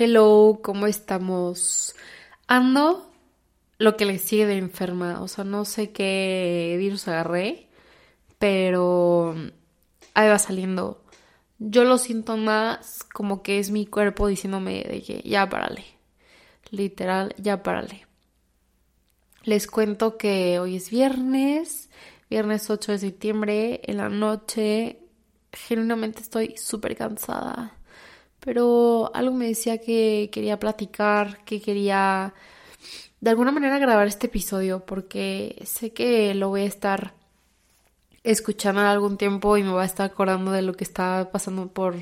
Hello, ¿cómo estamos? Ando lo que le sigue de enferma, o sea, no sé qué virus agarré, pero ahí va saliendo. Yo lo siento más como que es mi cuerpo diciéndome de que ya párale. Literal, ya párale. Les cuento que hoy es viernes, viernes 8 de septiembre, en la noche. Genuinamente estoy súper cansada pero algo me decía que quería platicar, que quería de alguna manera grabar este episodio porque sé que lo voy a estar escuchando algún tiempo y me va a estar acordando de lo que está pasando por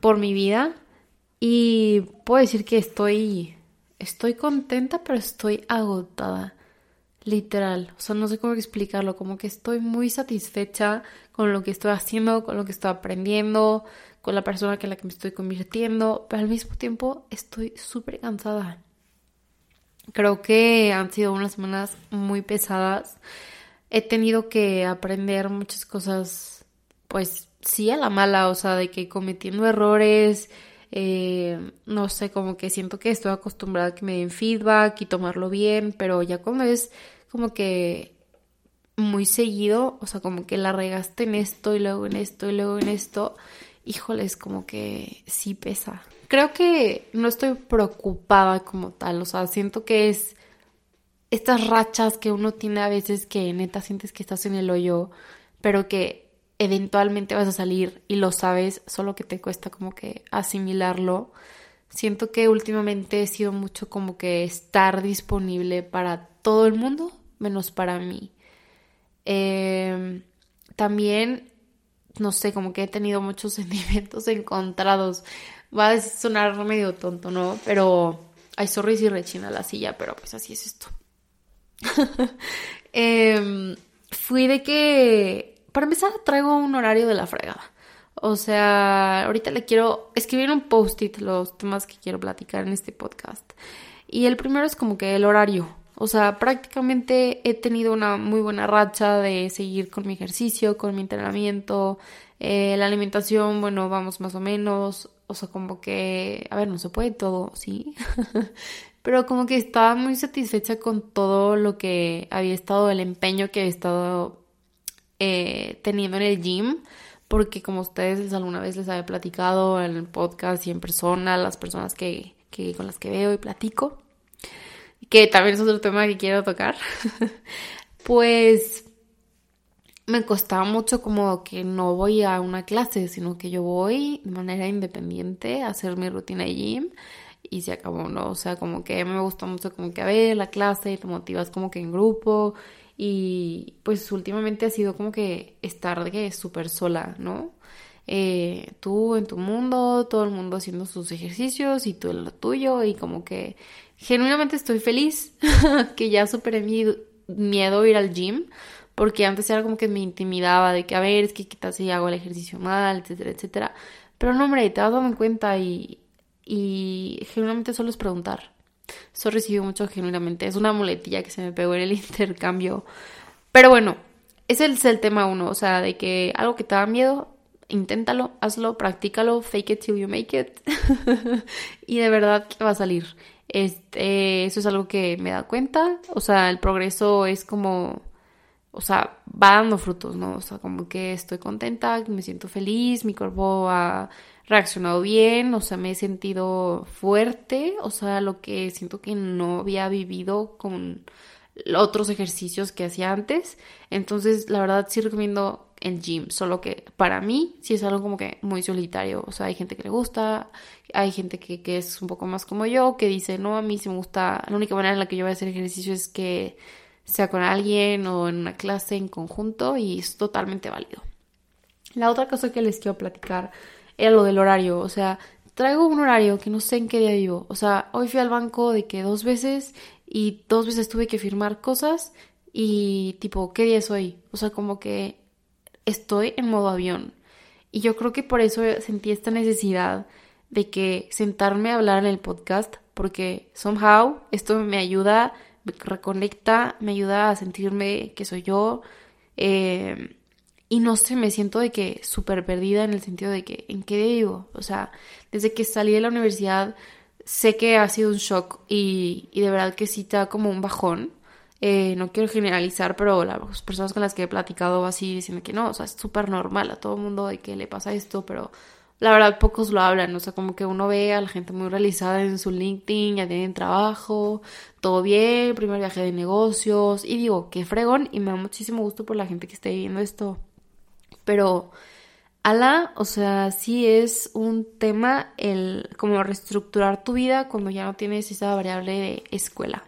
por mi vida y puedo decir que estoy estoy contenta, pero estoy agotada. Literal, o sea, no sé cómo explicarlo, como que estoy muy satisfecha con lo que estoy haciendo, con lo que estoy aprendiendo, con la persona en la que me estoy convirtiendo, pero al mismo tiempo estoy súper cansada. Creo que han sido unas semanas muy pesadas. He tenido que aprender muchas cosas, pues sí a la mala, o sea, de que cometiendo errores, eh, no sé, como que siento que estoy acostumbrada a que me den feedback y tomarlo bien, pero ya cuando es como que muy seguido, o sea, como que la regaste en esto y luego en esto y luego en esto, híjoles, como que sí pesa. Creo que no estoy preocupada como tal, o sea, siento que es estas rachas que uno tiene a veces que neta sientes que estás en el hoyo, pero que eventualmente vas a salir y lo sabes, solo que te cuesta como que asimilarlo. Siento que últimamente he sido mucho como que estar disponible para todo el mundo, menos para mí. Eh, también no sé, como que he tenido muchos sentimientos encontrados. Va a sonar medio tonto, ¿no? Pero, ay, sorry si rechina la silla, pero pues así es esto. Em, fui de que, para empezar, traigo un horario de la fregada. O sea, ahorita le quiero escribir un post-it los temas que quiero platicar en este podcast. Y el primero es como que el horario. O sea, prácticamente he tenido una muy buena racha de seguir con mi ejercicio, con mi entrenamiento, eh, la alimentación, bueno, vamos más o menos. O sea, como que, a ver, no se puede todo, ¿sí? Pero como que estaba muy satisfecha con todo lo que había estado, el empeño que había estado eh, teniendo en el gym porque como ustedes alguna vez les había platicado en el podcast y en persona, las personas que, que con las que veo y platico, que también es otro tema que quiero tocar, pues me costaba mucho como que no voy a una clase, sino que yo voy de manera independiente a hacer mi rutina de gym y se acabó, ¿no? O sea, como que me gusta mucho como que a ver la clase y te motivas como que en grupo y pues últimamente ha sido como que estar de que súper sola, ¿no? Eh, tú en tu mundo, todo el mundo haciendo sus ejercicios y tú en lo tuyo y como que genuinamente estoy feliz que ya superé mi miedo a ir al gym porque antes era como que me intimidaba de que a ver, es que quizás si hago el ejercicio mal, etcétera, etcétera. Pero no, hombre, te vas dando cuenta y, y genuinamente solo es preguntar. Eso recibo mucho genuinamente. Es una muletilla que se me pegó en el intercambio. Pero bueno, ese es el tema uno. O sea, de que algo que te da miedo, inténtalo, hazlo, practícalo, fake it till you make it. y de verdad que va a salir. Este, eso es algo que me da cuenta. O sea, el progreso es como, o sea, va dando frutos, ¿no? O sea, como que estoy contenta, me siento feliz, mi cuerpo ha reaccionado bien, o sea, me he sentido fuerte, o sea, lo que siento que no había vivido con otros ejercicios que hacía antes. Entonces, la verdad sí recomiendo el gym, solo que para mí sí es algo como que muy solitario, o sea, hay gente que le gusta, hay gente que, que es un poco más como yo, que dice, no, a mí sí me gusta, la única manera en la que yo voy a hacer ejercicio es que sea con alguien o en una clase en conjunto y es totalmente válido. La otra cosa que les quiero platicar era lo del horario, o sea, traigo un horario que no sé en qué día vivo, o sea, hoy fui al banco de que dos veces y dos veces tuve que firmar cosas y tipo, ¿qué día es hoy? O sea, como que estoy en modo avión. Y yo creo que por eso sentí esta necesidad de que sentarme a hablar en el podcast, porque somehow esto me ayuda, me reconecta, me ayuda a sentirme que soy yo, eh, y no sé, me siento de que súper perdida en el sentido de que, ¿en qué vivo? O sea, desde que salí de la universidad, sé que ha sido un shock y, de verdad que sí da como un bajón. Eh, no quiero generalizar, pero las personas con las que he platicado así diciendo que no, o sea, es súper normal a todo el mundo de que le pasa esto, pero la verdad pocos lo hablan, o sea, como que uno ve a la gente muy realizada en su LinkedIn, ya tienen trabajo, todo bien, primer viaje de negocios, y digo, qué fregón, y me da muchísimo gusto por la gente que esté viviendo esto. Pero, ala, o sea, sí es un tema el como reestructurar tu vida cuando ya no tienes esa variable de escuela.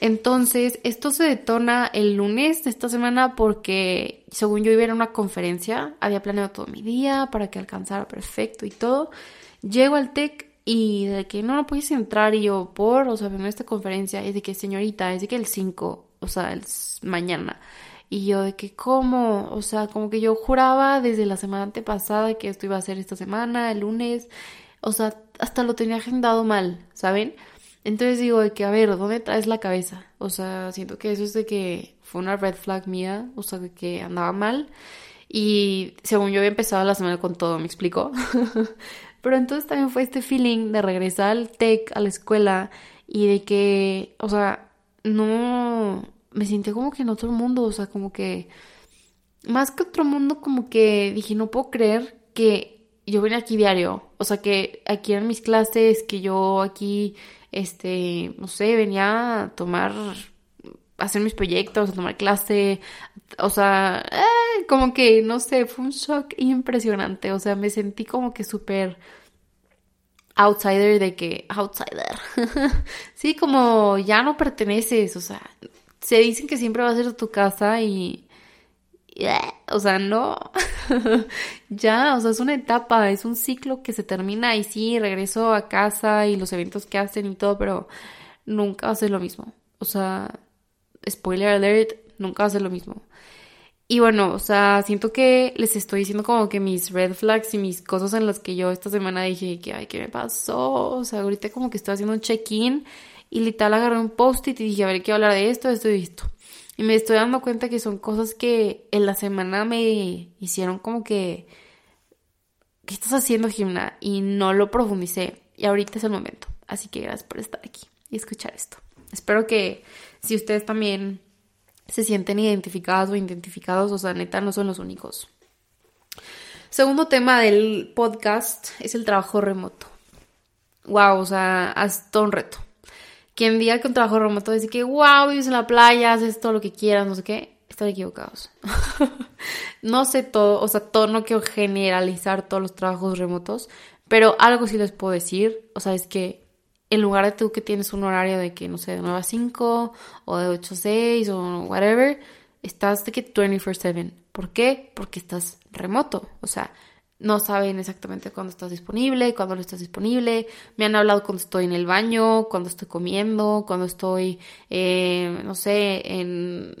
Entonces, esto se detona el lunes de esta semana porque, según yo iba a ir a una conferencia, había planeado todo mi día para que alcanzara perfecto y todo. Llego al TEC y de que no, no puedes entrar y yo, por, o sea, vengo a esta conferencia, es de que, señorita, es de que el 5, o sea, el mañana. Y yo de que, ¿cómo? O sea, como que yo juraba desde la semana antepasada que esto iba a ser esta semana, el lunes. O sea, hasta lo tenía agendado mal, ¿saben? Entonces digo de que, a ver, ¿dónde traes la cabeza? O sea, siento que eso es de que fue una red flag mía, o sea, de que andaba mal. Y según yo había empezado la semana con todo, ¿me explico? Pero entonces también fue este feeling de regresar al tech, a la escuela, y de que, o sea, no, me sentí como que en otro mundo, o sea, como que, más que otro mundo, como que dije, no puedo creer que yo venía aquí diario, o sea, que aquí eran mis clases, que yo aquí este, no sé, venía a tomar, a hacer mis proyectos, a tomar clase, o sea, eh, como que, no sé, fue un shock impresionante, o sea, me sentí como que súper outsider de que, outsider, sí, como ya no perteneces, o sea, se dicen que siempre va a ser tu casa y o sea, no, ya, o sea, es una etapa, es un ciclo que se termina y sí, regreso a casa y los eventos que hacen y todo, pero nunca va a ser lo mismo. O sea, spoiler alert, nunca va a ser lo mismo. Y bueno, o sea, siento que les estoy diciendo como que mis red flags y mis cosas en las que yo esta semana dije que, ay, ¿qué me pasó? O sea, ahorita como que estoy haciendo un check-in y literal agarré un post-it y dije, a ver, ¿qué hablar de esto, esto y esto. Y me estoy dando cuenta que son cosas que en la semana me hicieron como que, ¿qué estás haciendo, Gimna? Y no lo profundicé. Y ahorita es el momento. Así que gracias por estar aquí y escuchar esto. Espero que si ustedes también se sienten identificados o identificados, o sea, neta, no son los únicos. Segundo tema del podcast es el trabajo remoto. Wow, o sea, todo un reto quien diga que un trabajo remoto dice que, wow, vives en la playa, haces todo lo que quieras, no sé qué, están equivocados. no sé todo, o sea, todo, no quiero generalizar todos los trabajos remotos, pero algo sí les puedo decir, o sea, es que en lugar de tú que tienes un horario de que, no sé, de 9 a 5 o de 8 a 6 o whatever, estás de que 24/7. ¿Por qué? Porque estás remoto, o sea, no saben exactamente cuándo estás disponible, cuándo no estás disponible. Me han hablado cuando estoy en el baño, cuando estoy comiendo, cuando estoy, eh, no sé, en...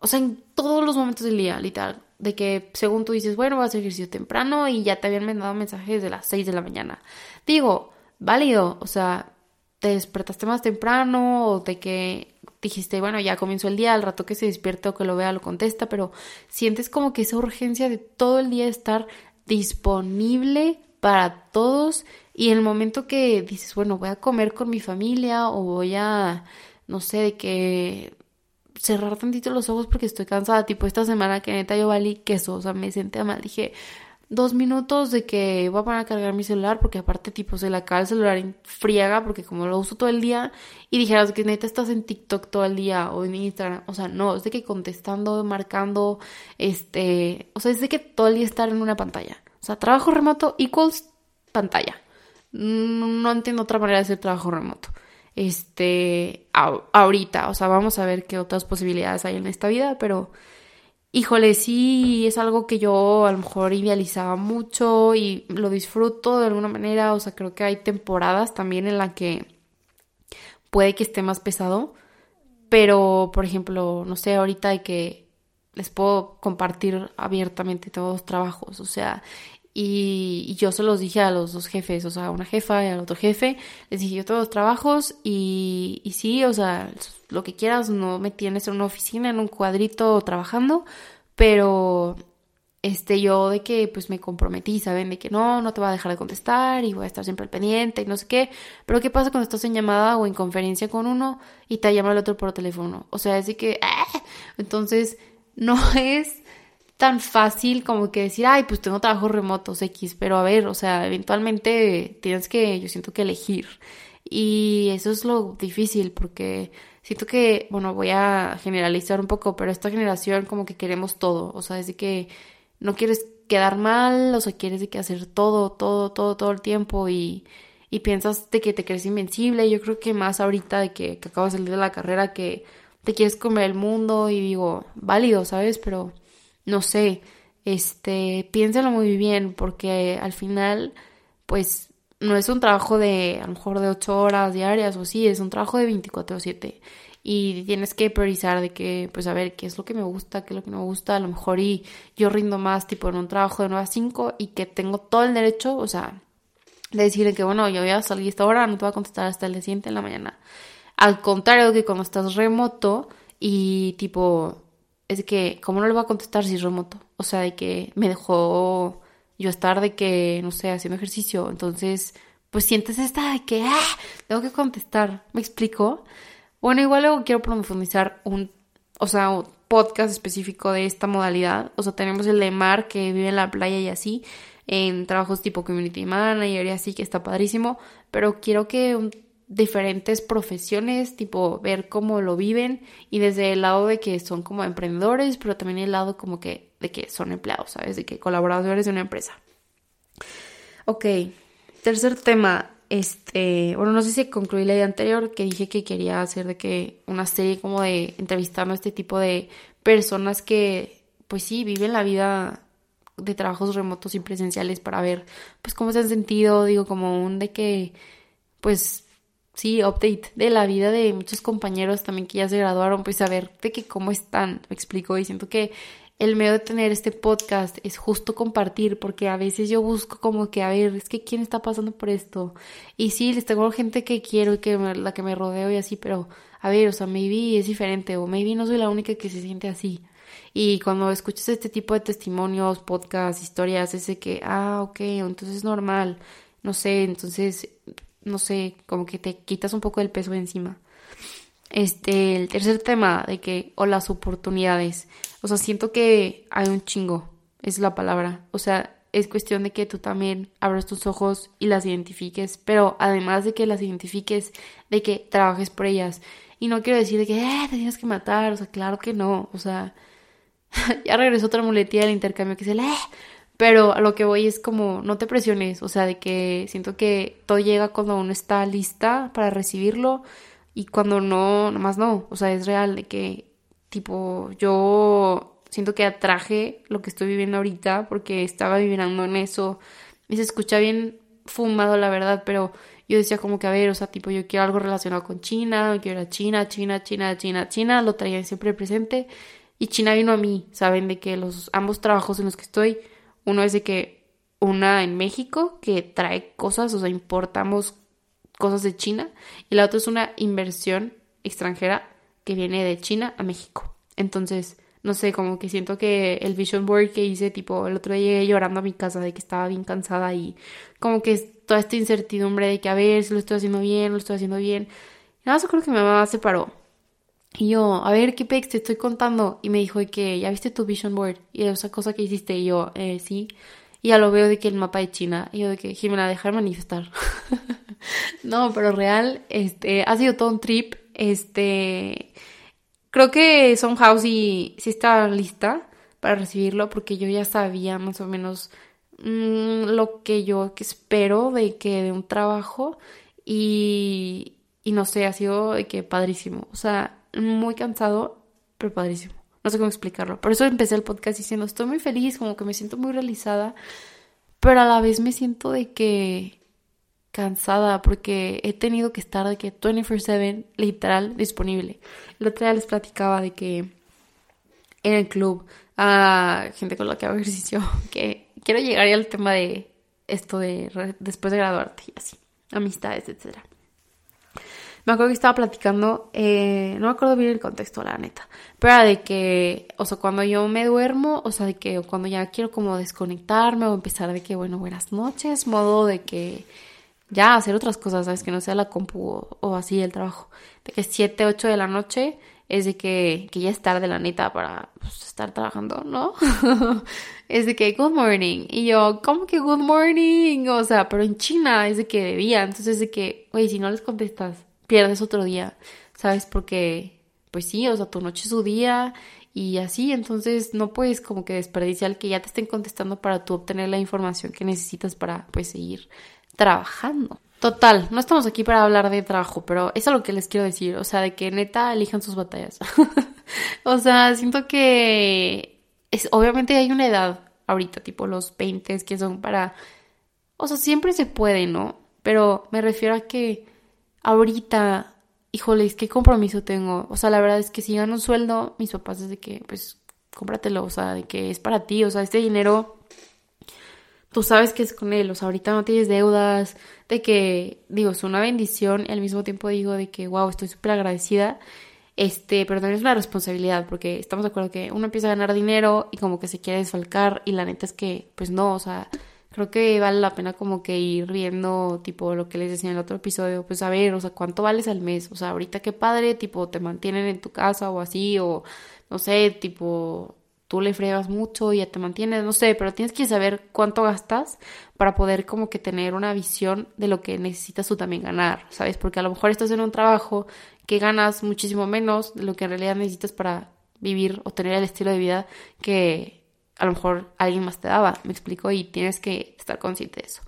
O sea, en todos los momentos del día, literal. De que según tú dices, bueno, voy a ejercicio temprano y ya te habían mandado mensajes de las 6 de la mañana. Digo, válido, o sea, te despertaste más temprano o de que dijiste, bueno, ya comienzo el día, al rato que se despierte o que lo vea lo contesta, pero sientes como que esa urgencia de todo el día estar disponible para todos y el momento que dices, bueno, voy a comer con mi familia o voy a, no sé, de que cerrar tantito los ojos porque estoy cansada, tipo esta semana que neta yo valí queso, o sea, me senté mal, dije, dos minutos de que voy a a cargar mi celular porque aparte tipo se le acaba el celular en friega porque como lo uso todo el día y dijeras que neta estás en TikTok todo el día o en Instagram, o sea, no, es de que contestando, marcando, este, o sea, es de que todo el día estar en una pantalla. O sea, trabajo remoto equals pantalla. No, entiendo otra manera de hacer trabajo remoto. Este, ahorita, o sea, vamos a ver qué otras posibilidades hay en esta vida, pero híjole, sí es algo que yo a lo mejor idealizaba mucho y lo disfruto de alguna manera, o sea, creo que hay temporadas también en la que puede que esté más pesado, pero por ejemplo, no sé, ahorita hay que les puedo compartir abiertamente todos los trabajos, o sea, y, yo se los dije a los dos jefes, o sea, a una jefa y al otro jefe, les dije yo todos los trabajos y, y sí, o sea, lo que quieras, no me tienes en una oficina, en un cuadrito trabajando, pero este, yo de que pues me comprometí, ¿saben? De que no, no te va a dejar de contestar y voy a estar siempre al pendiente y no sé qué. Pero ¿qué pasa cuando estás en llamada o en conferencia con uno y te llama el otro por teléfono? O sea, de que, ¡ah! entonces no es tan fácil como que decir, ay, pues tengo trabajos remotos X, pero a ver, o sea, eventualmente tienes que, yo siento que elegir. Y eso es lo difícil porque siento que, bueno, voy a generalizar un poco, pero esta generación como que queremos todo, o sea, es de que no quieres quedar mal, o sea, quieres de que hacer todo, todo, todo, todo el tiempo y, y piensas de que te crees invencible. Yo creo que más ahorita de que, que acabas de salir de la carrera que te quieres comer el mundo y digo, válido, ¿sabes? Pero no sé, este, piénsalo muy bien porque al final, pues, no es un trabajo de, a lo mejor de 8 horas diarias o sí, es un trabajo de 24 o 7 y tienes que priorizar de que, pues a ver, qué es lo que me gusta, qué es lo que no me gusta, a lo mejor y yo rindo más tipo en un trabajo de 9 a 5 y que tengo todo el derecho, o sea, de decirle que bueno, yo voy a salir esta hora, no te voy a contestar hasta el día siguiente en la mañana. Al contrario que cuando estás remoto y tipo, es que, ¿cómo no le voy a contestar si es remoto? O sea, de que me dejó yo estar de que, no sé, haciendo ejercicio, entonces, pues sientes esta de que, ah, tengo que contestar, ¿me explico? Bueno, igual luego quiero profundizar un, o sea, un podcast específico de esta modalidad. O sea, tenemos el de Mar que vive en la playa y así, en trabajos tipo community manager y así, que está padrísimo. Pero quiero que diferentes profesiones, tipo ver cómo lo viven y desde el lado de que son como emprendedores, pero también el lado como que de que son empleados, ¿sabes? De que colaboradores de una empresa. Ok, tercer tema, este, bueno, no sé si concluí la idea anterior que dije que quería hacer de que una serie como de entrevistando a este tipo de personas que, pues sí, viven la vida de trabajos remotos y presenciales para ver, pues cómo se han sentido, digo, como un de que, pues sí, update de la vida de muchos compañeros también que ya se graduaron, pues a ver de que cómo están, me explico, y siento que el medio de tener este podcast es justo compartir, porque a veces yo busco como que, a ver, es que quién está pasando por esto. Y sí, les tengo gente que quiero y que la que me rodeo y así, pero a ver, o sea, maybe es diferente o maybe no soy la única que se siente así. Y cuando escuchas este tipo de testimonios, podcasts, historias, ese que, ah, ok, entonces es normal, no sé, entonces, no sé, como que te quitas un poco del peso de encima. Este, el tercer tema de que, o las oportunidades. O sea, siento que hay un chingo, es la palabra. O sea, es cuestión de que tú también abras tus ojos y las identifiques, pero además de que las identifiques, de que trabajes por ellas. Y no quiero decir de que, eh, te tienes que matar, o sea, claro que no, o sea, ya regresó otra muletilla del intercambio que es el, eh, pero a lo que voy es como, no te presiones, o sea, de que siento que todo llega cuando uno está lista para recibirlo y cuando no, nomás no, o sea, es real de que, tipo, yo siento que atraje lo que estoy viviendo ahorita porque estaba viviendo en eso. Y se escucha bien fumado, la verdad, pero yo decía como que, a ver, o sea, tipo, yo quiero algo relacionado con China, quiero ir a China, China, China, China, China, lo traía siempre presente. Y China vino a mí, saben, de que los ambos trabajos en los que estoy, uno es de que una en México que trae cosas, o sea, importamos cosas de China y la otra es una inversión extranjera que viene de China a México. Entonces, no sé, como que siento que el vision board que hice, tipo, el otro día llegué llorando a mi casa de que estaba bien cansada y como que toda esta incertidumbre de que a ver si lo estoy haciendo bien, lo estoy haciendo bien. Y nada más creo que mi mamá se paró. Y yo, a ver, ¿qué pex te estoy contando? Y me dijo que ya viste tu vision board y esa cosa que hiciste. Y yo, eh, sí. Y ya lo veo de que el mapa de China. Y yo de que Jimena, dejar manifestar. no, pero real, este, ha sido todo un trip. Este, creo que Somehow sí, sí está lista para recibirlo porque yo ya sabía más o menos mm, lo que yo espero de que de un trabajo y, y no sé, ha sido de que padrísimo. O sea, muy cansado, pero padrísimo. No sé cómo explicarlo. Por eso empecé el podcast diciendo, estoy muy feliz, como que me siento muy realizada, pero a la vez me siento de que cansada porque he tenido que estar de que 24/7 literal disponible. El otro día les platicaba de que en el club a gente con la que hago ejercicio que quiero llegar ya al tema de esto de después de graduarte y así, amistades, etcétera. Me acuerdo que estaba platicando, eh, no me acuerdo bien el contexto, la neta, pero de que, o sea, cuando yo me duermo, o sea, de que cuando ya quiero como desconectarme o empezar de que, bueno, buenas noches, modo de que ya hacer otras cosas, ¿sabes? Que no sea la compu o, así el trabajo. De que 7, 8 de la noche es de que, que ya es tarde, la neta, para pues, estar trabajando, ¿no? es de que good morning. Y yo, ¿cómo que good morning? O sea, pero en China es de que de día. Entonces es de que, güey, si no les contestas, pierdes otro día, ¿sabes? Porque, pues sí, o sea, tu noche es su día y así, entonces no puedes como que desperdiciar que ya te estén contestando para tú obtener la información que necesitas para, pues, seguir trabajando. Total, no estamos aquí para hablar de trabajo, pero eso es lo que les quiero decir, o sea, de que neta elijan sus batallas. o sea, siento que es, obviamente hay una edad ahorita, tipo los 20 que son para... O sea, siempre se puede, ¿no? Pero me refiero a que ahorita, híjoles, qué compromiso tengo. O sea, la verdad es que si gano un sueldo, mis papás es de que, pues, cómpratelo, o sea, de que es para ti, o sea, este dinero tú sabes que es con él, o sea, ahorita no tienes deudas, de que, digo, es una bendición y al mismo tiempo digo de que, wow, estoy súper agradecida, este, pero también es una responsabilidad, porque estamos de acuerdo que uno empieza a ganar dinero y como que se quiere desfalcar y la neta es que, pues no, o sea, creo que vale la pena como que ir viendo, tipo, lo que les decía en el otro episodio, pues a ver, o sea, cuánto vales al mes, o sea, ahorita qué padre, tipo, te mantienen en tu casa o así, o no sé, tipo, tú le fregas mucho y ya te mantienes, no sé, pero tienes que saber cuánto gastas para poder como que tener una visión de lo que necesitas tú también ganar, ¿sabes? Porque a lo mejor estás en un trabajo que ganas muchísimo menos de lo que en realidad necesitas para vivir o tener el estilo de vida que a lo mejor alguien más te daba, me explico, y tienes que estar consciente de eso.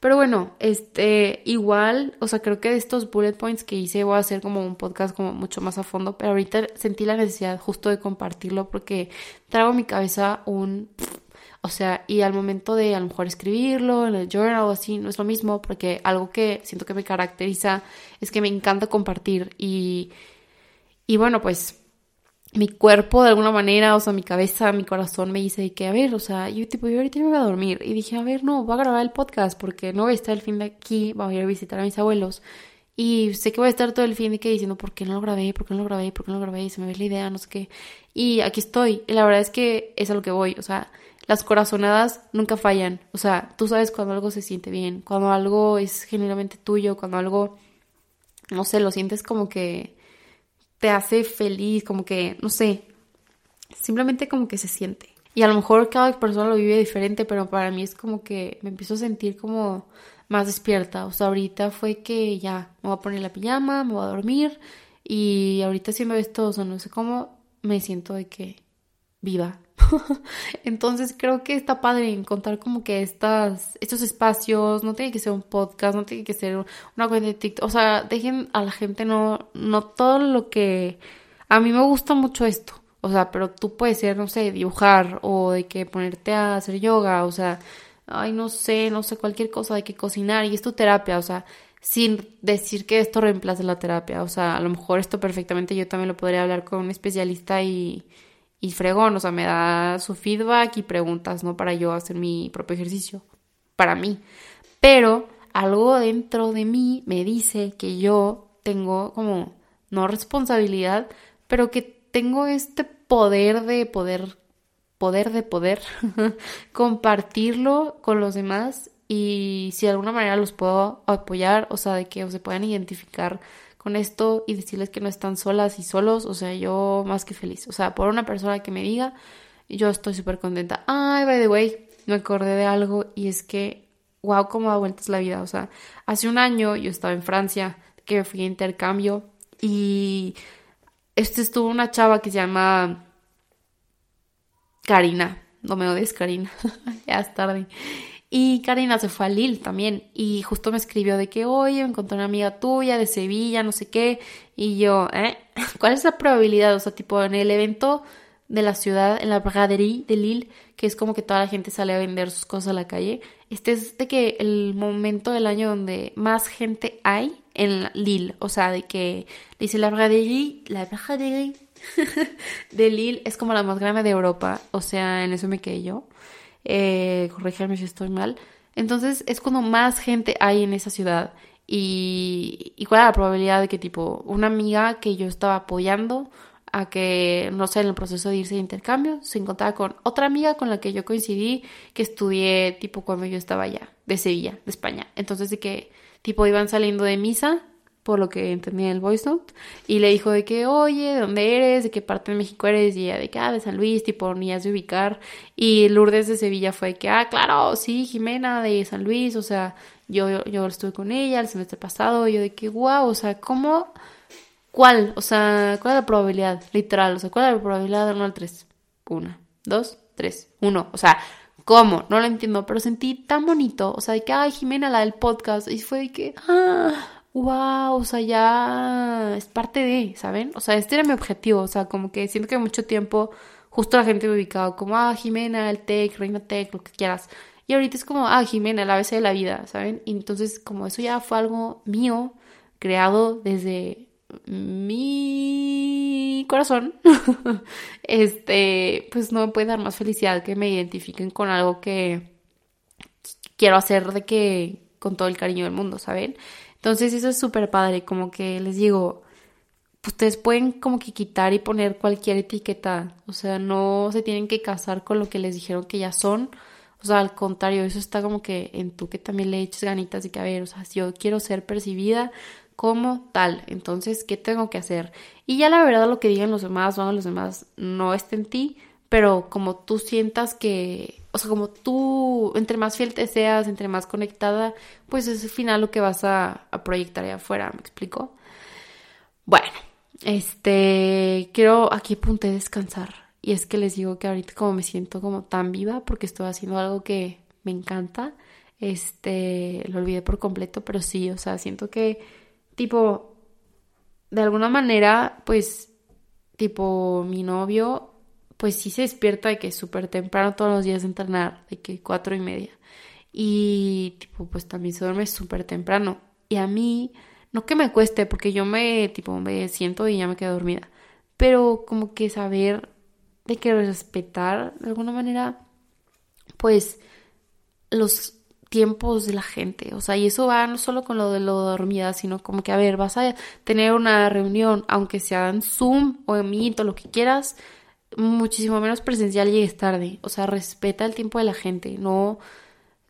Pero bueno, este, igual, o sea, creo que de estos bullet points que hice voy a hacer como un podcast como mucho más a fondo, pero ahorita sentí la necesidad justo de compartirlo porque traigo mi cabeza un, o sea, y al momento de a lo mejor escribirlo en el journal o así, no es lo mismo porque algo que siento que me caracteriza es que me encanta compartir y, y bueno, pues mi cuerpo de alguna manera, o sea, mi cabeza, mi corazón me dice que, a ver, o sea, yo tipo, yo ahorita me voy a dormir. Y dije, a ver, no, voy a grabar el podcast porque no voy a estar el fin de aquí, voy a ir a visitar a mis abuelos. Y sé que voy a estar todo el fin de aquí diciendo, ¿por qué no lo grabé? ¿Por qué no lo grabé? ¿Por qué no lo grabé? Se me ve la idea, no sé qué. Y aquí estoy. Y la verdad es que es a lo que voy. O sea, las corazonadas nunca fallan. O sea, tú sabes cuando algo se siente bien, cuando algo es genuinamente tuyo, cuando algo, no sé, lo sientes como que te hace feliz, como que, no sé, simplemente como que se siente. Y a lo mejor cada persona lo vive diferente, pero para mí es como que me empiezo a sentir como más despierta. O sea, ahorita fue que ya me voy a poner la pijama, me voy a dormir y ahorita haciendo esto, o sea, no sé cómo, me siento de que viva. Entonces creo que está padre encontrar como que estas, estos espacios, no tiene que ser un podcast, no tiene que ser una cuenta de TikTok, o sea, dejen a la gente no, no todo lo que... A mí me gusta mucho esto, o sea, pero tú puedes ser, no sé, dibujar o de que ponerte a hacer yoga, o sea, ay, no sé, no sé, cualquier cosa, de que cocinar y es tu terapia, o sea, sin decir que esto reemplace la terapia, o sea, a lo mejor esto perfectamente yo también lo podría hablar con un especialista y y fregón, o sea, me da su feedback y preguntas, ¿no? Para yo hacer mi propio ejercicio, para mí. Pero algo dentro de mí me dice que yo tengo como, no responsabilidad, pero que tengo este poder de poder, poder de poder, compartirlo con los demás y si de alguna manera los puedo apoyar, o sea, de que se puedan identificar con esto y decirles que no están solas y solos, o sea, yo más que feliz. O sea, por una persona que me diga, yo estoy súper contenta. Ay, by the way, me acordé de algo y es que, wow, cómo da vueltas la vida. O sea, hace un año yo estaba en Francia, que fui a intercambio y este estuvo una chava que se llama Karina. No me odies, Karina. ya es tarde. Y Karina se fue a Lille también y justo me escribió de que, oye, encontré una amiga tuya de Sevilla, no sé qué. Y yo, ¿eh? ¿Cuál es la probabilidad? O sea, tipo, en el evento de la ciudad, en la braderie de Lille, que es como que toda la gente sale a vender sus cosas a la calle. Este es de que el momento del año donde más gente hay en Lille. O sea, de que dice la braderie, la braderie de Lille es como la más grande de Europa. O sea, en eso me quedé yo eh, si estoy mal. Entonces es cuando más gente hay en esa ciudad y, y cuál era la probabilidad de que tipo una amiga que yo estaba apoyando a que, no sé, en el proceso de irse de intercambio, se encontraba con otra amiga con la que yo coincidí, que estudié tipo cuando yo estaba allá, de Sevilla, de España. Entonces de que tipo iban saliendo de misa, por lo que entendía el voice note, y le dijo de que, oye, ¿de dónde eres? ¿De qué parte de México eres? Y ella de que, ah, de San Luis, tipo, ni has de ubicar. Y Lourdes de Sevilla fue de que, ah, claro, sí, Jimena de San Luis, o sea, yo, yo estuve con ella el semestre pasado, y yo de que, wow, o sea, ¿cómo? ¿Cuál? O sea, ¿cuál es la probabilidad? Literal, o sea, ¿cuál es la probabilidad de 1 al 3? 1, 2, 3, 1. O sea, ¿cómo? No lo entiendo, pero sentí tan bonito. O sea, de que, ay, Jimena, la del podcast. Y fue de que, ah, wow, o sea, ya es parte de, ¿saben? O sea, este era mi objetivo. O sea, como que siento que mucho tiempo justo la gente me ubicado como, ah, Jimena, el tech, Reina Tech, lo que quieras. Y ahorita es como, ah, Jimena, la ABC de la vida, ¿saben? Y entonces, como eso ya fue algo mío, creado desde mi corazón, este, pues no me puede dar más felicidad que me identifiquen con algo que quiero hacer de que con todo el cariño del mundo, ¿saben? Entonces eso es súper padre, como que les digo, ustedes pueden como que quitar y poner cualquier etiqueta, o sea, no se tienen que casar con lo que les dijeron que ya son, o sea, al contrario, eso está como que en tú que también le eches ganitas y que a ver, o sea, si yo quiero ser percibida como tal. Entonces, ¿qué tengo que hacer? Y ya la verdad lo que digan los demás o los demás no está en ti, pero como tú sientas que, o sea, como tú, entre más fiel te seas, entre más conectada, pues es al final lo que vas a, proyectar allá afuera, ¿me explico? Bueno, este, quiero aquí apunté descansar. Y es que les digo que ahorita como me siento como tan viva porque estoy haciendo algo que me encanta, este, lo olvidé por completo, pero sí, o sea, siento que tipo, de alguna manera, pues, tipo, mi novio, pues sí se despierta de que súper temprano todos los días entrenar, de que cuatro y media. Y, tipo, pues también se duerme súper temprano. Y a mí, no que me cueste, porque yo me, tipo, me siento y ya me quedo dormida. Pero como que saber de que respetar, de alguna manera, pues, los tiempos de la gente. O sea, y eso va no solo con lo de lo dormida, sino como que, a ver, vas a tener una reunión, aunque sea en Zoom o en Meet o lo que quieras, muchísimo menos presencial llegues tarde. O sea, respeta el tiempo de la gente, no,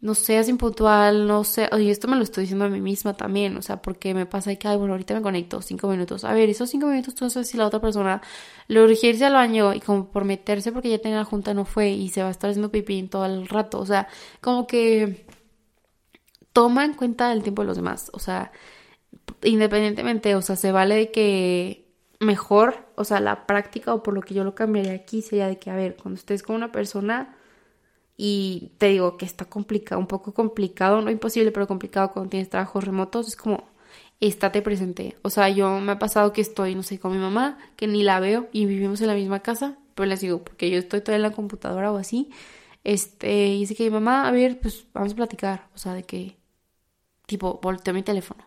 no seas impuntual, no sé, y esto me lo estoy diciendo a mí misma también, o sea, porque me pasa que, ay, bueno, ahorita me conecto cinco minutos. A ver, esos cinco minutos tú no sabes si la otra persona le irse al baño y como por meterse porque ya tenía la junta no fue y se va a estar haciendo pipí todo el rato. O sea, como que toma en cuenta el tiempo de los demás. O sea, independientemente, o sea, se vale de que mejor, o sea, la práctica o por lo que yo lo cambiaría aquí sería de que, a ver, cuando estés con una persona y te digo que está complicado, un poco complicado, no imposible, pero complicado cuando tienes trabajos remotos, es como, estate presente. O sea, yo me ha pasado que estoy, no sé, con mi mamá, que ni la veo y vivimos en la misma casa, pero les digo, porque yo estoy toda en la computadora o así, este, y dice que mamá, a ver, pues vamos a platicar, o sea, de que tipo, volteo mi teléfono.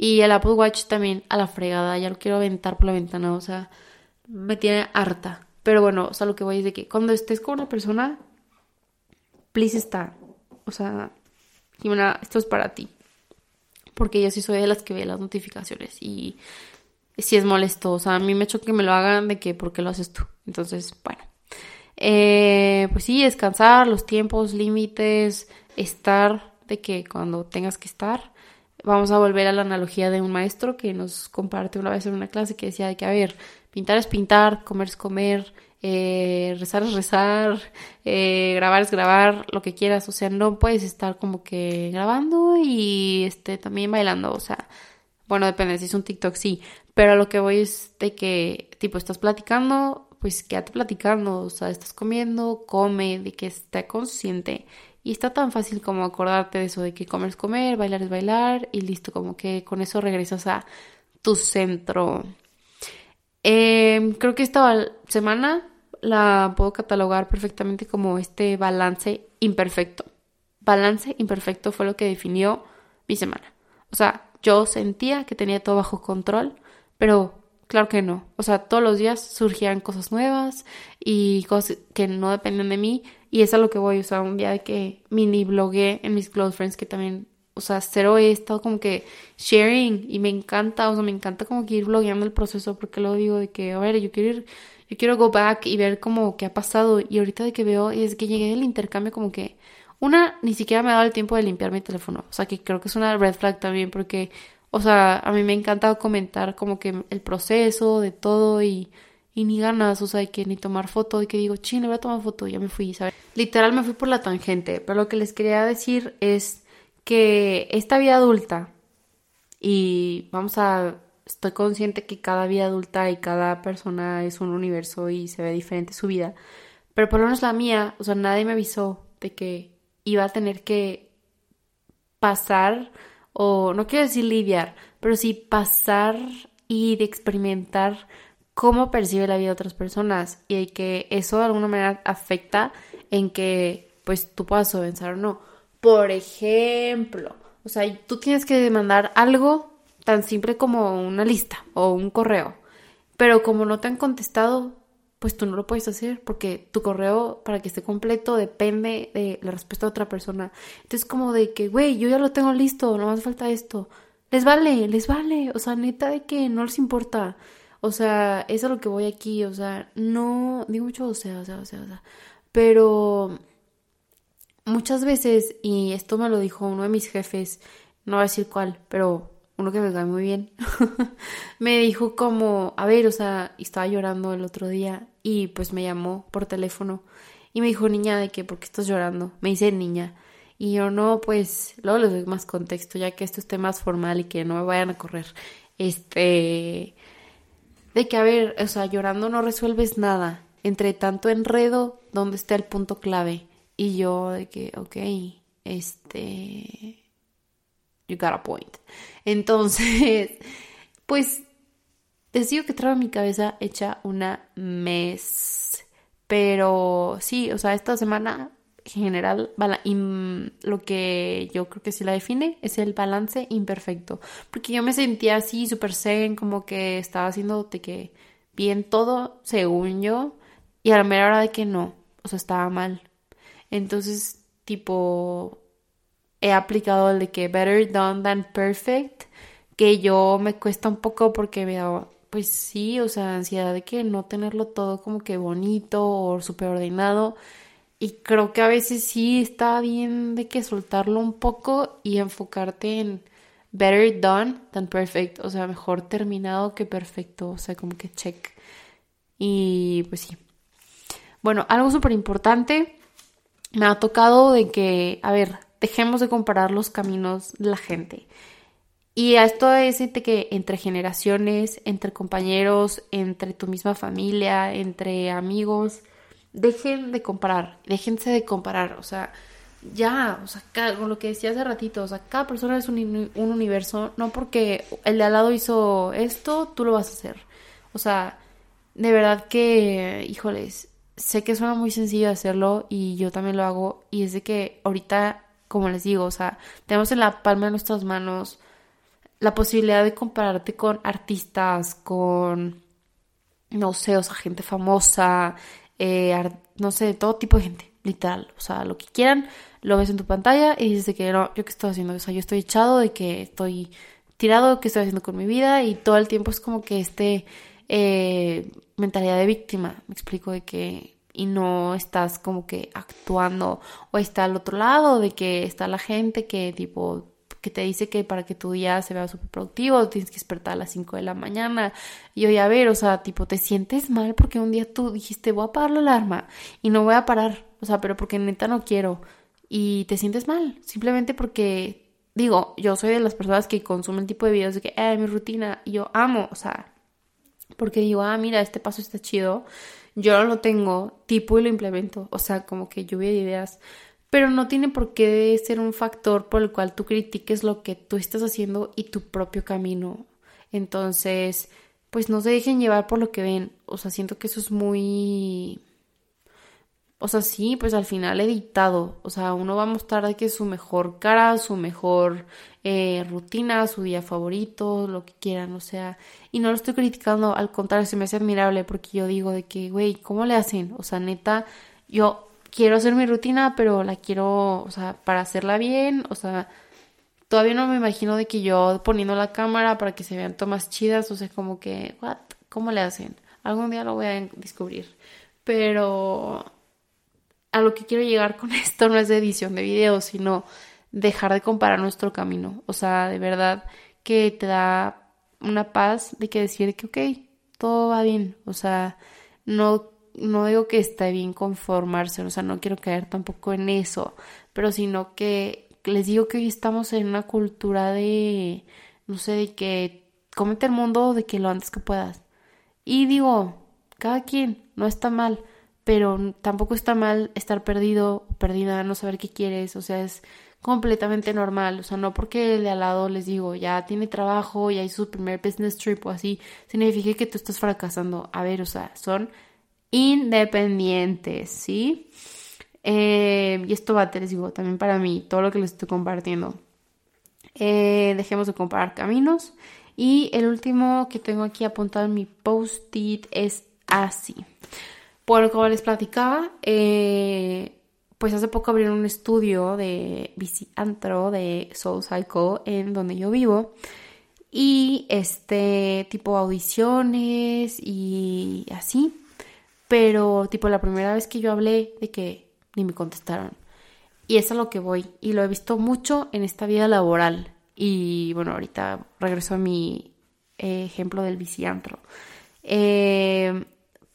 Y el Apple Watch también a la fregada, ya lo quiero aventar por la ventana, o sea, me tiene harta. Pero bueno, o sea, lo que voy es de que cuando estés con una persona, please está. O sea, Jimena, esto es para ti. Porque yo sí soy de las que ve las notificaciones y si es molesto. O sea, a mí me hecho que me lo hagan de que, ¿por qué lo haces tú? Entonces, bueno. Eh, pues sí, descansar, los tiempos, límites, estar de que cuando tengas que estar, vamos a volver a la analogía de un maestro que nos comparte una vez en una clase que decía de que, a ver, pintar es pintar, comer es comer, eh, rezar es rezar, eh, grabar es grabar, lo que quieras, o sea, no puedes estar como que grabando y este, también bailando, o sea, bueno, depende, si es un TikTok, sí, pero lo que voy es de que, tipo, estás platicando, pues quédate platicando, o sea, estás comiendo, come, de que esté consciente y está tan fácil como acordarte de eso, de que comer es comer, bailar es bailar y listo, como que con eso regresas a tu centro. Em, creo que esta semana la puedo catalogar perfectamente como este balance imperfecto. Balance imperfecto fue lo que definió mi semana. O sea, yo sentía que tenía todo bajo control, pero claro que no. O sea, todos los días surgían cosas nuevas y cosas que no dependen de mí. Y es a lo que voy, o sea, un día de que mini blogué en mis close friends, que también o sea, cero he estado como que sharing. Y me encanta, o sea, me encanta como que ir blogueando el proceso porque luego digo de que, a ver, yo quiero ir, yo quiero go back y ver como qué ha pasado. Y ahorita de que veo es que llegué del intercambio como que una, ni siquiera me ha dado el tiempo de limpiar mi teléfono, o sea, que creo que es una red flag también porque, o sea, a mí me encanta comentar como que el proceso de todo y y ni ganas, o sea, que ni tomar foto, y que digo, ching, le voy a tomar foto, y ya me fui, ¿sabes? Literal me fui por la tangente, pero lo que les quería decir es que esta vida adulta, y vamos a, estoy consciente que cada vida adulta y cada persona es un universo y se ve diferente su vida, pero por lo menos la mía, o sea, nadie me avisó de que iba a tener que pasar, o no quiero decir lidiar, pero sí pasar y de experimentar cómo percibe la vida de otras personas y que eso de alguna manera afecta en que pues tú puedas avanzar o no. Por ejemplo, o sea, tú tienes que mandar algo tan simple como una lista o un correo, pero como no te han contestado, pues tú no lo puedes hacer porque tu correo para que esté completo depende de la respuesta de otra persona. Entonces como de que, güey, yo ya lo tengo listo, no más falta esto. Les vale, les vale, o sea, neta de que no les importa. O sea, eso es lo que voy aquí, o sea, no, digo mucho o sea, o sea, o sea, o sea, pero muchas veces, y esto me lo dijo uno de mis jefes, no voy a decir cuál, pero uno que me cae muy bien, me dijo como, a ver, o sea, estaba llorando el otro día y pues me llamó por teléfono y me dijo, niña, ¿de qué? ¿Por qué estás llorando? Me dice, niña. Y yo no, pues, luego les doy más contexto, ya que esto esté más formal y que no me vayan a correr. Este, de que, a ver, o sea, llorando no resuelves nada. Entre tanto enredo, ¿dónde está el punto clave? Y yo de que, ok, este, you got a point. Entonces, pues, les digo que traigo mi cabeza hecha una mes. Pero sí, o sea, esta semana general, lo que yo creo que sí la define es el balance imperfecto. Porque yo me sentía así súper zen, como que estaba haciendo de que bien todo, según yo, y a la mera hora de que no, o sea, estaba mal. Entonces, tipo, he aplicado el de que better done than perfect, que yo me cuesta un poco porque me da, pues sí, o sea, ansiedad de que no tenerlo todo como que bonito o súper ordenado. Y creo que a veces sí está bien de que soltarlo un poco y enfocarte en better done than perfect. O sea, mejor terminado que perfecto. O sea, como que check. Y pues sí. Bueno, algo súper importante. Me ha tocado de que, a ver, dejemos de comparar los caminos de la gente. Y esto es de que entre generaciones, entre compañeros, entre tu misma familia, entre amigos, dejen de comparar, déjense de comparar, o sea, ya, o sea, con lo que decía hace ratito, o sea, cada persona es un, un, universo, no porque el de al lado hizo esto, tú lo vas a hacer. O sea, de verdad que, híjoles, sé que suena muy sencillo hacerlo y yo también lo hago y es de que ahorita, como les digo, o sea, tenemos en la palma de nuestras manos la posibilidad de compararte con artistas, con, no sé, o sea, gente famosa, eh, no sé, de todo tipo de gente, literal. O sea, lo que quieran, lo ves en tu pantalla y dices que no, yo qué estoy haciendo, o sea, yo estoy echado de que estoy tirado, qué estoy haciendo con mi vida y todo el tiempo es como que este eh, mentalidad de víctima, me explico de que y no estás como que actuando o está al otro lado de que está la gente que tipo que te dice que para que tu día se vea súper productivo tienes que despertar a las 5 de la mañana. Y oye, a ver, o sea, tipo, te sientes mal porque un día tú dijiste, voy a apagar la alarma y no voy a parar. O sea, pero porque neta no quiero. Y te sientes mal, simplemente porque, digo, yo soy de las personas que consumen tipo de videos de que, eh, mi rutina, y yo amo, o sea, porque digo, ah, mira, este paso está chido, yo no lo tengo, tipo, y lo implemento. O sea, como que lluvia de ideas pero no tiene por qué ser un factor por el cual tú critiques lo que tú estás haciendo y tu propio camino. Entonces, pues no se dejen llevar por lo que ven. O sea, siento que eso es muy... O sea, sí, pues al final editado. O sea, uno va a mostrar de que su mejor cara, su mejor eh, rutina, su día favorito, lo que quieran. O sea, y no lo estoy criticando, al contrario, se me hace admirable porque yo digo de que, güey, ¿cómo le hacen? O sea, neta, yo quiero hacer mi rutina, pero la quiero, o sea, para hacerla bien, o sea, todavía no me imagino de que yo poniendo la cámara para que se vean tomas chidas, o sea, como que, what, ¿cómo le hacen? Algún día lo voy a descubrir. Pero a lo que quiero llegar con esto no es de edición de videos, sino dejar de comparar nuestro camino. O sea, de verdad que te da una paz de que decir que, ok, todo va bien. O sea, no, no digo que está bien conformarse, o sea, no quiero caer tampoco en eso, pero sino que les digo que hoy estamos en una cultura de, no sé, de que comete el mundo de que lo antes que puedas. Y digo, cada quien, no está mal, pero tampoco está mal estar perdido perdida, no saber qué quieres, o sea, es completamente normal, o sea, no porque el de al lado les digo, ya tiene trabajo, ya hizo su primer business trip o así, significa que tú estás fracasando. A ver, o sea, son independientes, ¿sí? Eh, y esto va, te les digo, también para mí, todo lo que les estoy compartiendo. Eh, dejemos de comparar caminos. Y el último que tengo aquí apuntado en mi post-it es así. Bueno, como les platicaba, eh, pues hace poco abrieron un estudio de antro de Soul Cycle en donde yo vivo. Y este tipo audiciones y así. Pero tipo la primera vez que yo hablé de que ni me contestaron. Y es a lo que voy. Y lo he visto mucho en esta vida laboral. Y bueno, ahorita regreso a mi eh, ejemplo del biciantro. Eh,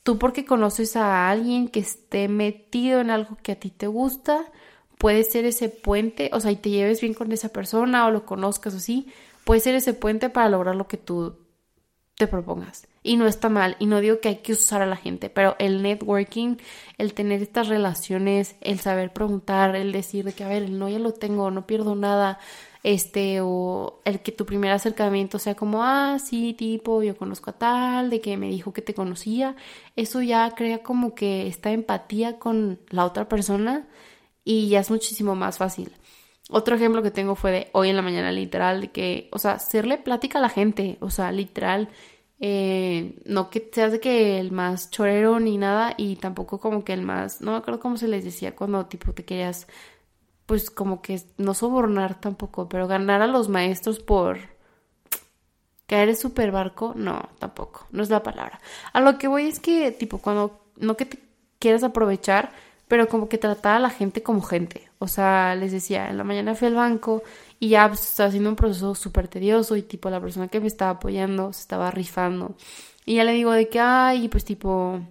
Tú porque conoces a alguien que esté metido en algo que a ti te gusta, puede ser ese puente, o sea, y te lleves bien con esa persona o lo conozcas así, puede ser ese puente para lograr lo que tú te propongas. Y no está mal, y no digo que hay que usar a la gente, pero el networking, el tener estas relaciones, el saber preguntar, el decir de que, a ver, no ya lo tengo, no pierdo nada, este, o el que tu primer acercamiento sea como, ah, sí, tipo, yo conozco a tal, de que me dijo que te conocía, eso ya crea como que esta empatía con la otra persona y ya es muchísimo más fácil. Otro ejemplo que tengo fue de hoy en la mañana, literal, de que, o sea, hacerle plática a la gente, o sea, literal, eh, no que seas de que el más chorero ni nada, y tampoco como que el más, no me acuerdo cómo se les decía cuando tipo te querías pues como que no sobornar tampoco, pero ganar a los maestros por caer en super barco, no, tampoco, no es la palabra. A lo que voy es que, tipo, cuando, no que te quieras aprovechar, pero como que tratar a la gente como gente. O sea, les decía, en la mañana fui al banco y ya pues, estaba haciendo un proceso súper tedioso y tipo la persona que me estaba apoyando se estaba rifando. Y ya le digo de que, ay, pues tipo,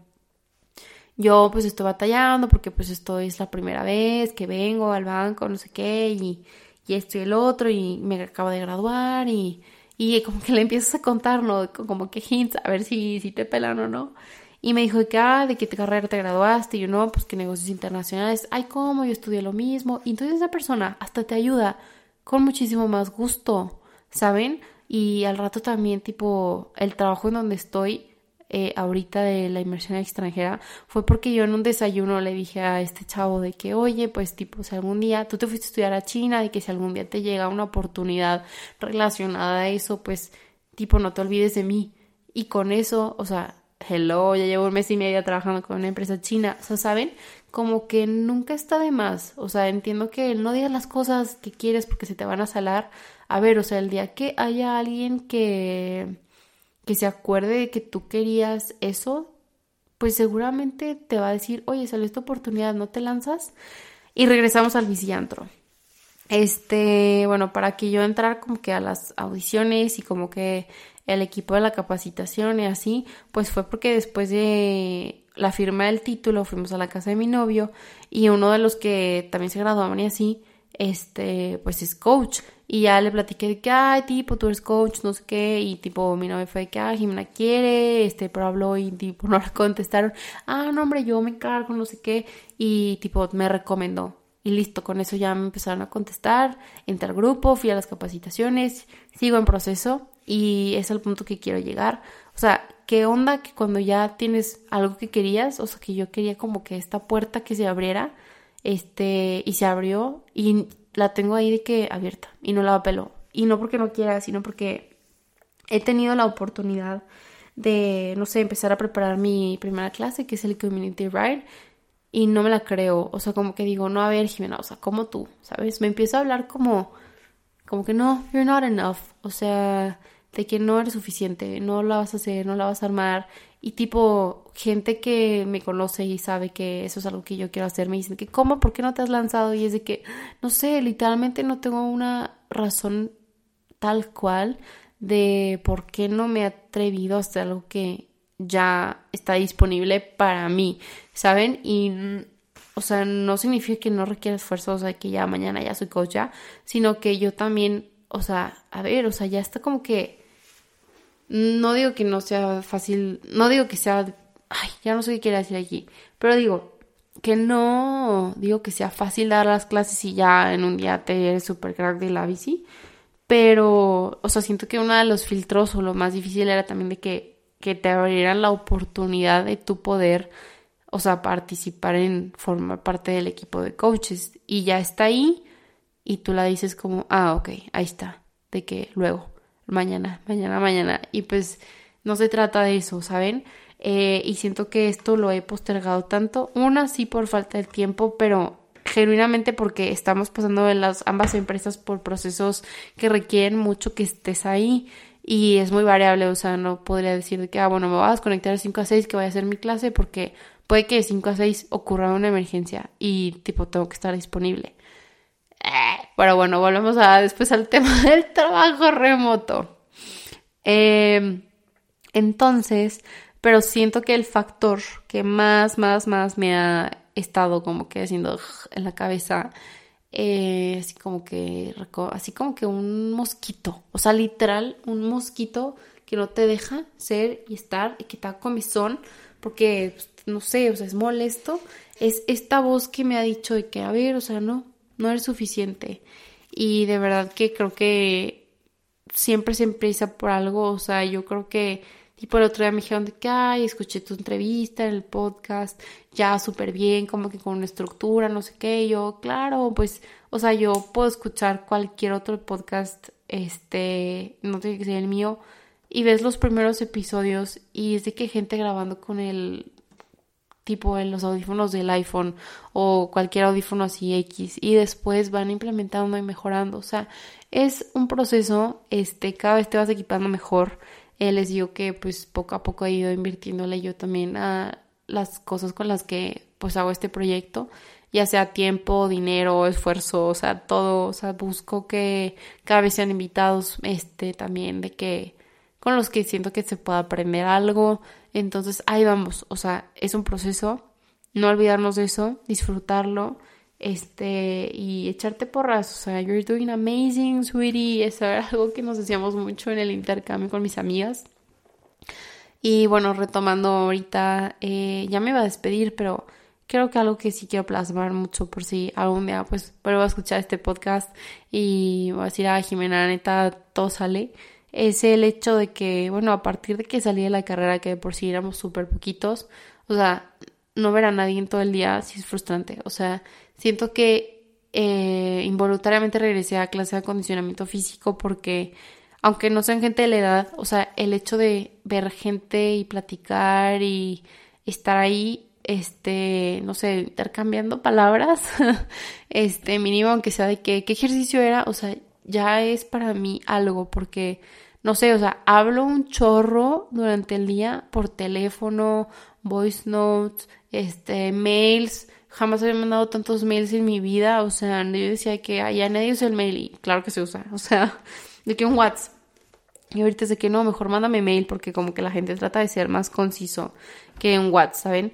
yo pues estoy batallando porque pues esto es la primera vez que vengo al banco, no sé qué, y, y esto y el otro, y me acabo de graduar, y, y como que le empiezas a contar, ¿no? Como que hints, a ver si, si te pelan o no. Y me dijo de que, ah, de qué carrera te graduaste, y yo no, pues que negocios internacionales, ay, ¿cómo? Yo estudié lo mismo. Y entonces esa persona hasta te ayuda con muchísimo más gusto, ¿saben? Y al rato también, tipo, el trabajo en donde estoy, eh, ahorita de la inmersión extranjera fue porque yo en un desayuno le dije a este chavo de que, oye, pues tipo, si algún día tú te fuiste a estudiar a China, y que si algún día te llega una oportunidad relacionada a eso, pues tipo, no te olvides de mí. Y con eso, o sea, hello, ya llevo un mes y medio trabajando con una empresa china, o sea, ¿saben? Como que nunca está de más, o sea, entiendo que no digas las cosas que quieres porque se te van a salar. A ver, o sea, el día que haya alguien que que se acuerde de que tú querías eso, pues seguramente te va a decir, oye, salió esta oportunidad, ¿no te lanzas? Y regresamos al biciantro. Este, bueno, para que yo entrara como que a las audiciones y como que el equipo de la capacitación y así, pues fue porque después de la firma del título fuimos a la casa de mi novio y uno de los que también se graduaban y así, este, pues es coach. Y ya le platiqué de que, ay, tipo, tú eres coach, no sé qué. Y tipo, mi novia fue de que, ay, Jimena quiere, este, pero habló y tipo, no le contestaron. Ah, no, hombre, yo me encargo, no sé qué. Y tipo, me recomendó. Y listo, con eso ya me empezaron a contestar. Entré al grupo, fui a las capacitaciones, sigo en proceso y es el punto que quiero llegar. O sea, ¿qué onda que cuando ya tienes algo que querías? O sea, que yo quería como que esta puerta que se abriera, este, y se abrió y la tengo ahí de que abierta y no la apelo. Y no porque no quiera, sino porque he tenido la oportunidad de, no sé, empezar a preparar mi primera clase, que es el Community Ride, y no me la creo. O sea, como que digo, no, a ver, Jimena, o sea, como tú, ¿sabes? Me empiezo a hablar como, como que no, you're not enough, o sea, de que no eres suficiente, no la vas a hacer, no la vas a armar. Y tipo, gente que me conoce y sabe que eso es algo que yo quiero hacer, me dicen que, ¿cómo? ¿Por qué no te has lanzado? Y es de que, no sé, literalmente no tengo una razón tal cual de por qué no me he atrevido a hacer algo que ya está disponible para mí, ¿saben? Y, o sea, no significa que no requiera esfuerzo, o sea, que ya mañana ya soy coach ya, sino que yo también, o sea, a ver, o sea, ya está como que no digo que no sea fácil, no digo que sea, ay, ya no sé qué quiere decir aquí, pero digo que no digo que sea fácil dar las clases y ya en un día te eres super crack de la bici, pero, o sea, siento que uno de los filtros o lo más difícil era también de que, que te abrieran la oportunidad de tu poder, o sea, participar en formar parte del equipo de coaches y ya está ahí y tú la dices como, ah, ok, ahí está, de que luego mañana, mañana, mañana. Y pues no se trata de eso, ¿saben? Eh, y siento que esto lo he postergado tanto. Una sí por falta de tiempo, pero genuinamente porque estamos pasando en las ambas empresas por procesos que requieren mucho que estés ahí y es muy variable, o sea, no podría decir que, ah, bueno, me voy a desconectar de 5 a 6 que voy a hacer mi clase porque puede que de 5 a 6 ocurra una emergencia y tipo tengo que estar disponible. Pero bueno, volvemos a después al tema del trabajo remoto. Em, entonces, pero siento que el factor que más, más, más me ha estado como que haciendo en la cabeza, eh, así como que, así como que un mosquito, o sea, literal, un mosquito que no te deja ser y estar y que te da comezón, porque, pues, no sé, o sea, es molesto, es esta voz que me ha dicho de que, a ver, o sea, no, no eres suficiente. Y de verdad que creo que siempre se empieza por algo, o sea, yo creo que tipo el otro día me dijeron de que, ay, escuché tu entrevista en el podcast, ya súper bien, como que con una estructura, no sé qué, yo, claro, pues, o sea, yo puedo escuchar cualquier otro podcast, este, no tiene que ser el mío, y ves los primeros episodios y es de que gente grabando con el tipo en los audífonos del iPhone o cualquier audífono así X y después van implementando y mejorando. O sea, es un proceso, este, cada vez te vas equipando mejor. Eh, les digo que pues poco a poco he ido invirtiéndole yo también a las cosas con las que pues hago este proyecto, ya sea tiempo, dinero, esfuerzo, o sea, todo, o sea, busco que cada vez sean invitados, este, también de que con los que siento que se pueda aprender algo, entonces ahí vamos, o sea, es un proceso, no olvidarnos de eso, disfrutarlo, este, y echarte porras, o sea, you're doing amazing, sweetie, eso era algo que nos decíamos mucho en el intercambio con mis amigas. Y bueno, retomando ahorita, eh, ya me iba a despedir, pero creo que algo que sí quiero plasmar mucho por si algún día pues vuelvo a escuchar este podcast y voy a decir, a Jimena, neta, todo sale es el hecho de que, bueno, a partir de que salí de la carrera, que por sí éramos súper poquitos, o sea, no ver a nadie en todo el día sí es frustrante. O sea, siento que eh, involuntariamente regresé a clase de acondicionamiento físico porque, aunque no sean gente de la edad, o sea, el hecho de ver gente y platicar y estar ahí, este, no sé, intercambiando palabras, este, mínimo, aunque sea de qué, qué ejercicio era, o sea, ya es para mí algo porque no sé, o sea, hablo un chorro durante el día por teléfono, voice notes, este, mails. Jamás había mandado tantos mails en mi vida. O sea, yo decía que ya nadie usa el mail y claro que se usa. O sea, de que un WhatsApp. Y ahorita de que no, mejor mándame mail porque como que la gente trata de ser más conciso que un WhatsApp, ¿saben?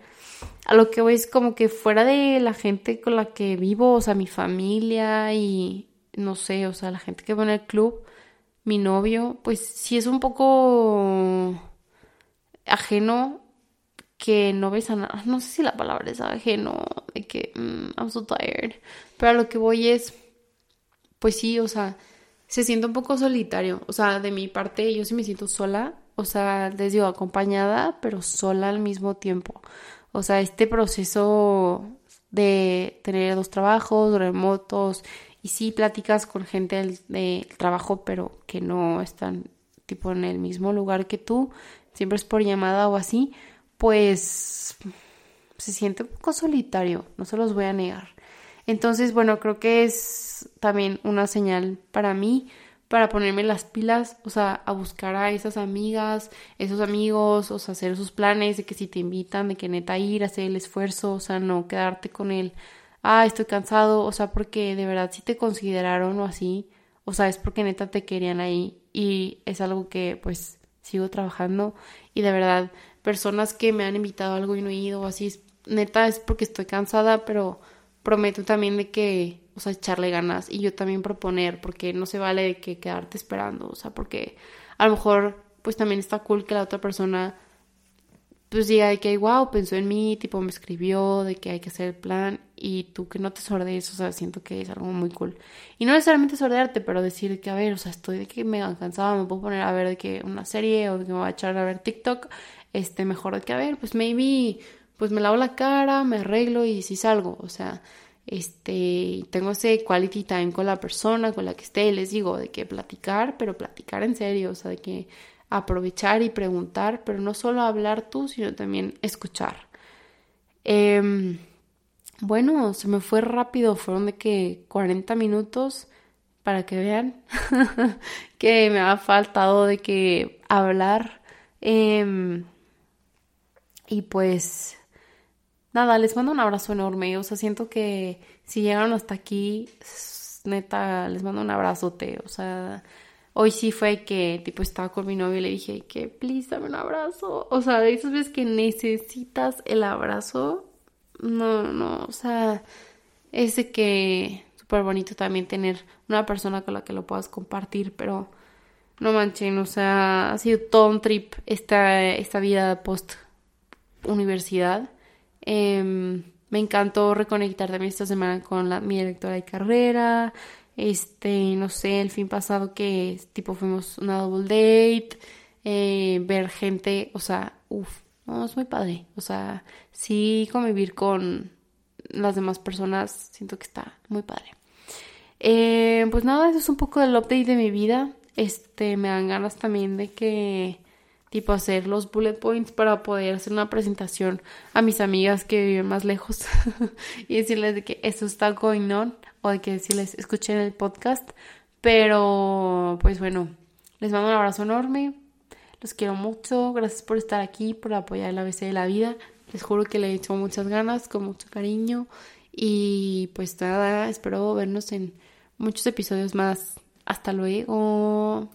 A lo que voy es como que fuera de la gente con la que vivo, o sea, mi familia y no sé, o sea, la gente que va en el club, mi novio, pues sí es un poco ajeno que no ves a nada. No sé si la palabra es ajeno, de que mm, I'm so tired. Pero a lo que voy es, pues sí, o sea, se siente un poco solitario. O sea, de mi parte, yo sí me siento sola. O sea, les digo, acompañada, pero sola al mismo tiempo. O sea, este proceso de tener dos trabajos remotos y sí platicas con gente del, trabajo, pero que no están tipo en el mismo lugar que tú, siempre es por llamada o así, pues se siente un poco solitario, no se los voy a negar. Entonces, bueno, creo que es también una señal para mí para ponerme las pilas, o sea, a buscar a esas amigas, esos amigos, o sea, hacer esos planes de que si te invitan, de que neta ir, hacer el esfuerzo, o sea, no quedarte con el, ah, estoy cansado, o sea, porque de verdad si te consideraron o así, o sea, es porque neta te querían ahí y es algo que pues sigo trabajando y de verdad personas que me han invitado a algo y no he ido o así, neta es porque estoy cansada, pero prometo también de que o sea, echarle ganas y yo también proponer, porque no se vale de que quedarte esperando, o sea, porque a lo mejor pues también está cool que la otra persona pues diga de que, wow, pensó en mí, tipo me escribió, de que hay que hacer el plan y tú que no te sordees, o sea, siento que es algo muy cool. Y no necesariamente sordearte, pero decir que, a ver, o sea, estoy de que me cansada, me puedo poner a ver de que una serie o de que me voy a echar a ver TikTok, este, mejor de que, a ver, pues maybe, pues me lavo la cara, me arreglo y si salgo, o sea, este, tengo ese quality time con la persona con la que esté, les digo, de que platicar, pero platicar en serio, o sea, de que aprovechar y preguntar, pero no solo hablar tú, sino también escuchar. Em, bueno, se me fue rápido, fueron de que 40 minutos para que vean que me ha faltado de que hablar. Em, y pues nada, les mando un abrazo enorme. O sea, siento que si llegaron hasta aquí, neta, les mando un abrazote. O sea, hoy sí fue que, tipo, estaba con mi novio y le dije que, please, dame un abrazo. O sea, de esas veces que necesitas el abrazo. No, no, o sea, ese que súper bonito también tener una persona con la que lo puedas compartir, pero no manchen, o sea, ha sido todo un trip esta, esta vida post universidad. Em, me encantó reconectar también esta semana con mi directora de carrera. Este, no sé, el fin pasado que tipo fuimos una double date, eh, ver gente, o sea, uff, no, es muy padre. O sea, sí convivir con las demás personas, siento que está muy padre. Eh, pues nada, eso es un poco del update de mi vida. Este, me dan ganas también de que tipo hacer los bullet points para poder hacer una presentación a mis amigas que viven más lejos y decirles de que eso está going on o de que decirles escuchen el podcast. Pero pues bueno, les mando un abrazo enorme, los quiero mucho, gracias por estar aquí, por apoyar el ABC de la vida. Les juro que le he hecho muchas ganas, con mucho cariño y pues nada, espero vernos en muchos episodios más. Hasta luego.